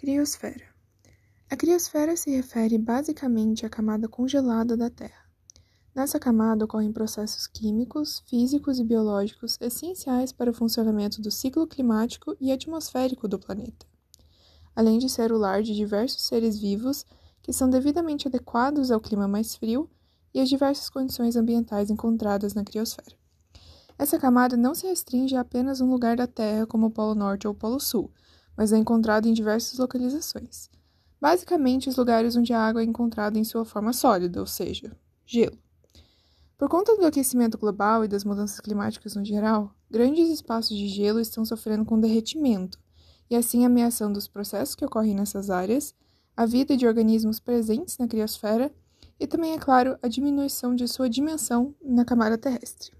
Criosfera. A criosfera se refere basicamente à camada congelada da Terra. Nessa camada ocorrem processos químicos, físicos e biológicos essenciais para o funcionamento do ciclo climático e atmosférico do planeta, além de ser o lar de diversos seres vivos que são devidamente adequados ao clima mais frio e às diversas condições ambientais encontradas na criosfera. Essa camada não se restringe a apenas um lugar da Terra como o Polo Norte ou o Polo Sul, mas é encontrado em diversas localizações. Basicamente, os lugares onde a água é encontrada em sua forma sólida, ou seja, gelo. Por conta do aquecimento global e das mudanças climáticas no geral, grandes espaços de gelo estão sofrendo com derretimento, e assim ameaçando os processos que ocorrem nessas áreas, a vida de organismos presentes na criosfera e também, é claro, a diminuição de sua dimensão na camada terrestre.